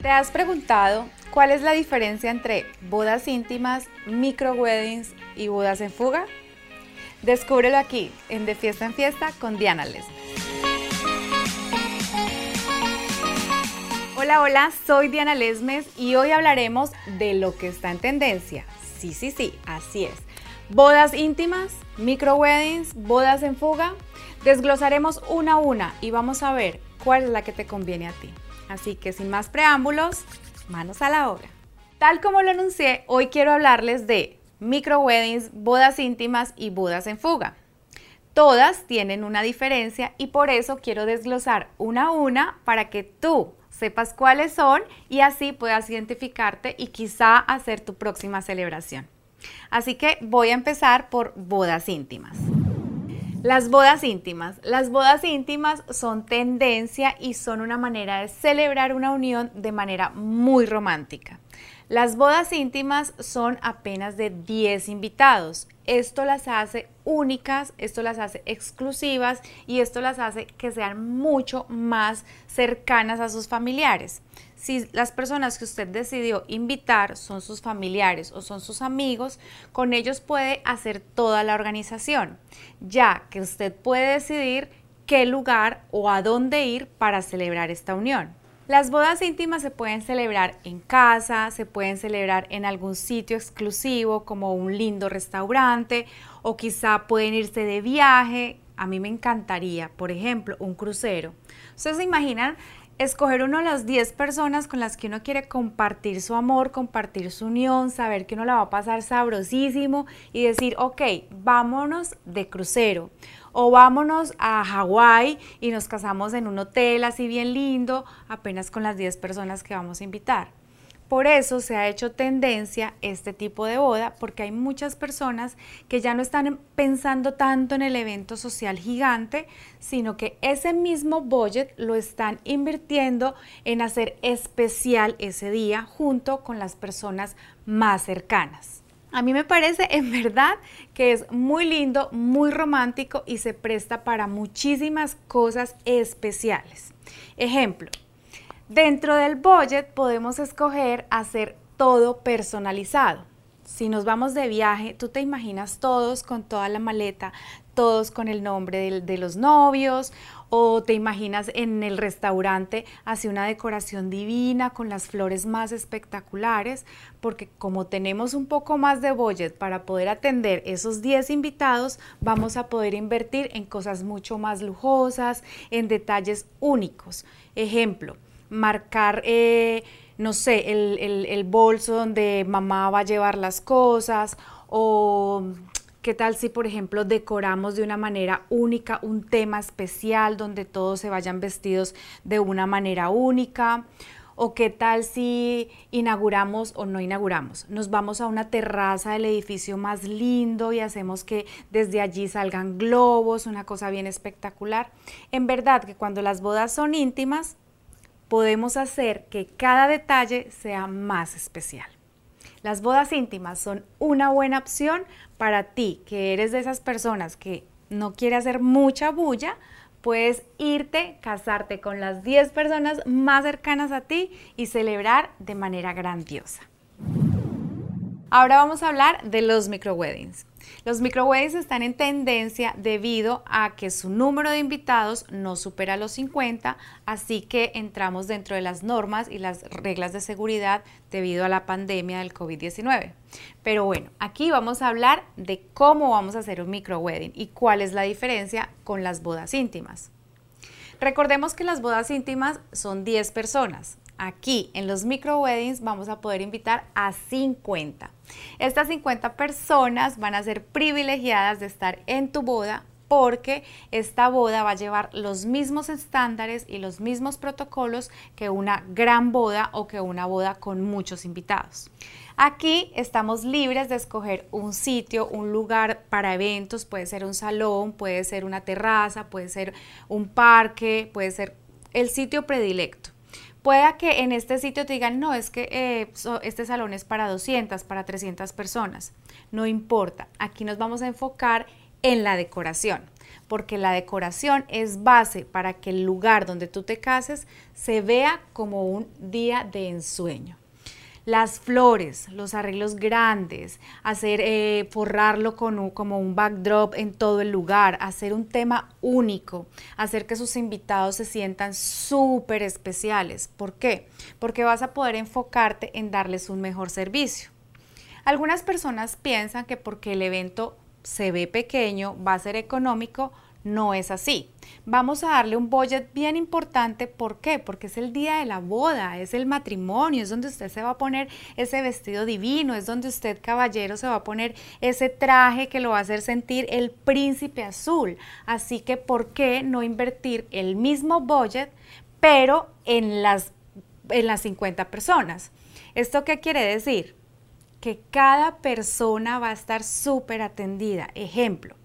¿Te has preguntado cuál es la diferencia entre bodas íntimas, micro weddings y bodas en fuga? Descúbrelo aquí en De Fiesta en Fiesta con Diana Les. Hola, hola, soy Diana Lesmes y hoy hablaremos de lo que está en tendencia. Sí, sí, sí, así es. Bodas íntimas, micro weddings, bodas en fuga. Desglosaremos una a una y vamos a ver cuál es la que te conviene a ti. Así que sin más preámbulos, manos a la obra. Tal como lo anuncié, hoy quiero hablarles de micro weddings, bodas íntimas y bodas en fuga. Todas tienen una diferencia y por eso quiero desglosar una a una para que tú sepas cuáles son y así puedas identificarte y quizá hacer tu próxima celebración. Así que voy a empezar por bodas íntimas. Las bodas íntimas. Las bodas íntimas son tendencia y son una manera de celebrar una unión de manera muy romántica. Las bodas íntimas son apenas de 10 invitados. Esto las hace únicas, esto las hace exclusivas y esto las hace que sean mucho más cercanas a sus familiares si las personas que usted decidió invitar son sus familiares o son sus amigos, con ellos puede hacer toda la organización, ya que usted puede decidir qué lugar o a dónde ir para celebrar esta unión. Las bodas íntimas se pueden celebrar en casa, se pueden celebrar en algún sitio exclusivo como un lindo restaurante o quizá pueden irse de viaje. A mí me encantaría, por ejemplo, un crucero. Ustedes se imaginan escoger uno de las 10 personas con las que uno quiere compartir su amor, compartir su unión, saber que uno la va a pasar sabrosísimo y decir, ok, vámonos de crucero o vámonos a Hawái y nos casamos en un hotel así bien lindo, apenas con las 10 personas que vamos a invitar. Por eso se ha hecho tendencia este tipo de boda, porque hay muchas personas que ya no están pensando tanto en el evento social gigante, sino que ese mismo budget lo están invirtiendo en hacer especial ese día junto con las personas más cercanas. A mí me parece en verdad que es muy lindo, muy romántico y se presta para muchísimas cosas especiales. Ejemplo, Dentro del budget podemos escoger hacer todo personalizado. Si nos vamos de viaje, tú te imaginas todos con toda la maleta, todos con el nombre de, los novios, o te imaginas en el restaurante así una decoración divina con las flores más espectaculares, porque como tenemos un poco más de budget para poder atender esos 10 invitados, vamos a poder invertir en cosas mucho más lujosas, en detalles únicos. Ejemplo, marcar, eh, no sé, el, bolso donde mamá va a llevar las cosas o ¿Qué tal si, por ejemplo, decoramos de una manera única un tema especial donde todos se vayan vestidos de una manera única? ¿O qué tal si inauguramos o no inauguramos? Nos vamos a una terraza del edificio más lindo y hacemos que desde allí salgan globos, una cosa bien espectacular. En verdad que cuando las bodas son íntimas, podemos hacer que cada detalle sea más especial. Las bodas íntimas son una buena opción para ti, que eres de esas personas que no quiere hacer mucha bulla, puedes irte, casarte con las 10 personas más cercanas a ti y celebrar de manera grandiosa. Ahora vamos a hablar de los micro weddings. Los microweddings están en tendencia debido a que su número de invitados no supera los 50, así que entramos dentro de las normas y las reglas de seguridad debido a la pandemia del COVID-19. Pero bueno, aquí vamos a hablar de cómo vamos a hacer un microwedding y cuál es la diferencia con las bodas íntimas. Recordemos que las bodas íntimas son 10 personas. Aquí en los micro weddings vamos a poder invitar a 50. Estas 50 personas van a ser privilegiadas de estar en tu boda porque esta boda va a llevar los mismos estándares y los mismos protocolos que una gran boda o que una boda con muchos invitados. Aquí estamos libres de escoger un sitio, un lugar para eventos, puede ser un salón, puede ser una terraza, puede ser un parque, puede ser el sitio predilecto. Pueda que en este sitio te digan, no, es que eh, este salón es para 200, para 300 personas. No importa, aquí nos vamos a enfocar en la decoración, porque la decoración es base para que el lugar donde tú te cases se vea como un día de ensueño las flores, los arreglos grandes, hacer, eh, forrarlo con como un backdrop en todo el lugar, hacer un tema único, hacer que sus invitados se sientan súper especiales. ¿Por qué? Porque vas a poder enfocarte en darles un mejor servicio. Algunas personas piensan que porque el evento se ve pequeño, va a ser económico, no es así. Vamos a darle un budget bien importante. ¿Por qué? Porque es el día de la boda, es el matrimonio, es donde usted se va a poner ese vestido divino, es donde usted, caballero, se va a poner ese traje que lo va a hacer sentir el príncipe azul. Así que, ¿por qué no invertir el mismo budget, pero en las, en las 50 personas? ¿Esto qué quiere decir? Que cada persona va a estar súper atendida. Ejemplo,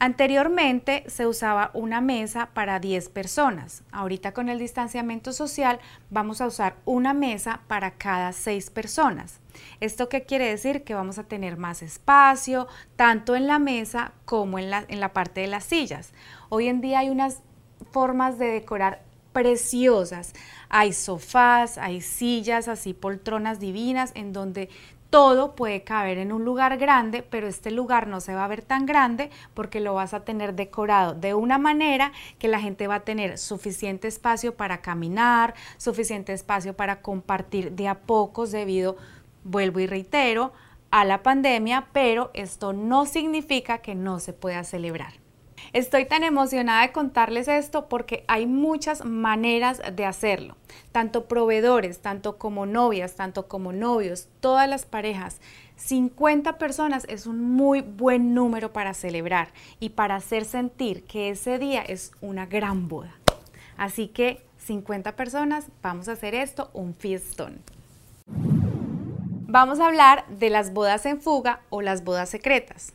Anteriormente se usaba una mesa para 10 personas. Ahorita con el distanciamiento social vamos a usar una mesa para cada 6 personas. ¿Esto qué quiere decir? Que vamos a tener más espacio, tanto en la mesa como en la, en la parte de las sillas. Hoy en día hay unas formas de decorar preciosas. Hay sofás, hay sillas, así poltronas divinas, en donde todo puede caber en un lugar grande, pero este lugar no se va a ver tan grande porque lo vas a tener decorado de una manera que la gente va a tener suficiente espacio para caminar, suficiente espacio para compartir de a pocos debido, vuelvo y reitero, a la pandemia, pero esto no significa que no se pueda celebrar. Estoy tan emocionada de contarles esto porque hay muchas maneras de hacerlo. Tanto proveedores, tanto como novias, tanto como novios, todas las parejas. 50 personas es un muy buen número para celebrar y para hacer sentir que ese día es una gran boda. Así que 50 personas, vamos a hacer esto un fiestón. Vamos a hablar de las bodas en fuga o las bodas secretas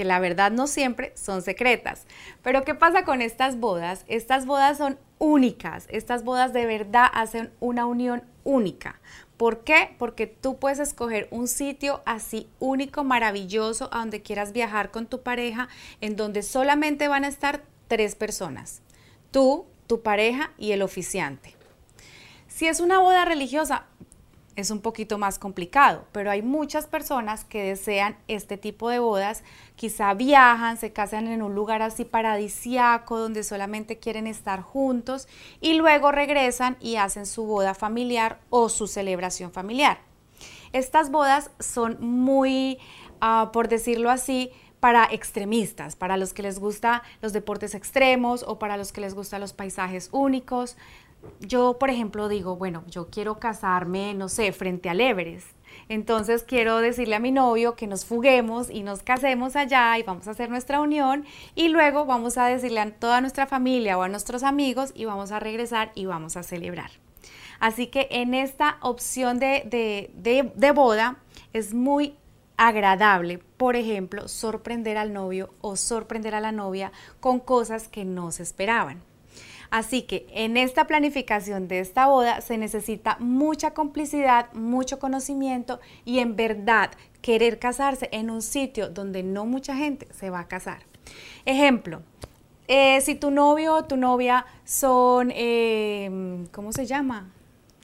que la verdad no siempre son secretas. Pero ¿qué pasa con estas bodas? Estas bodas son únicas, estas bodas de verdad hacen una unión única. ¿Por qué? Porque tú puedes escoger un sitio así único, maravilloso, a donde quieras viajar con tu pareja, en donde solamente van a estar tres personas, tú, tu pareja y el oficiante. Si es una boda religiosa, es un poquito más complicado, pero hay muchas personas que desean este tipo de bodas, quizá viajan, se casan en un lugar así paradisiaco donde solamente quieren estar juntos y luego regresan y hacen su boda familiar o su celebración familiar. Estas bodas son muy, ah, por decirlo así, para extremistas, para los que les gusta los deportes extremos o para los que les gustan los paisajes únicos yo, por ejemplo, digo, bueno, yo quiero casarme, no sé, frente al Everest. Entonces quiero decirle a mi novio que nos fuguemos y nos casemos allá y vamos a hacer nuestra unión y luego vamos a decirle a toda nuestra familia o a nuestros amigos y vamos a regresar y vamos a celebrar. Así que en esta opción de, de boda es muy agradable, por ejemplo, sorprender al novio o sorprender a la novia con cosas que no se esperaban. Así que en esta planificación de esta boda se necesita mucha complicidad, mucho conocimiento y en verdad querer casarse en un sitio donde no mucha gente se va a casar. Ejemplo, eh, si tu novio o tu novia son, eh, ¿cómo se llama?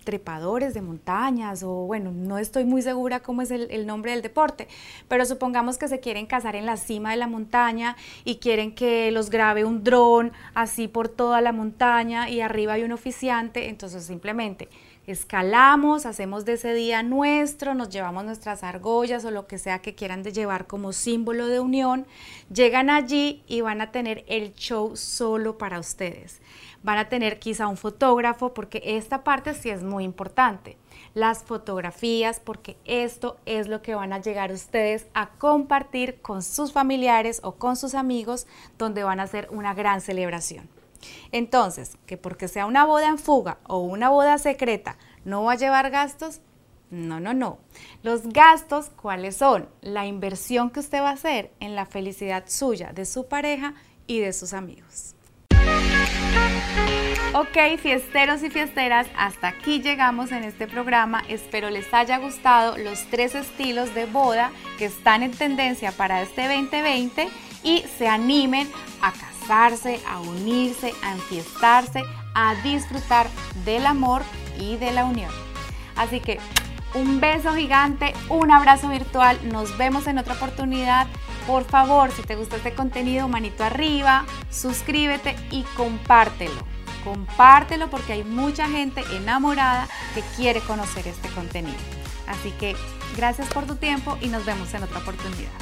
Trepadores de montañas o bueno, no estoy muy segura cómo es el, nombre del deporte, pero supongamos que se quieren casar en la cima de la montaña y quieren que los grabe un dron así por toda la montaña y arriba hay un oficiante, entonces simplemente escalamos, hacemos de ese día nuestro, nos llevamos nuestras argollas o lo que sea que quieran llevar como símbolo de unión, llegan allí y van a tener el show solo para ustedes van a tener quizá un fotógrafo porque esta parte sí es muy importante. Las fotografías porque esto es lo que van a llegar ustedes a compartir con sus familiares o con sus amigos donde van a hacer una gran celebración. Entonces, que porque sea una boda en fuga o una boda secreta no va a llevar gastos, no, no, no. Los gastos, ¿cuáles son? La inversión que usted va a hacer en la felicidad suya, de su pareja y de sus amigos. Ok, fiesteros y fiesteras, hasta aquí llegamos en este programa. Espero les haya gustado los tres estilos de boda que están en tendencia para este 2020 y se animen a casarse, a unirse, a enfiestarse, a disfrutar del amor y de la unión. Así que un beso gigante, un abrazo virtual, nos vemos en otra oportunidad. Por favor, si te gusta este contenido, manito arriba, suscríbete y compártelo. Compártelo porque hay mucha gente enamorada que quiere conocer este contenido. Así que gracias por tu tiempo y nos vemos en otra oportunidad.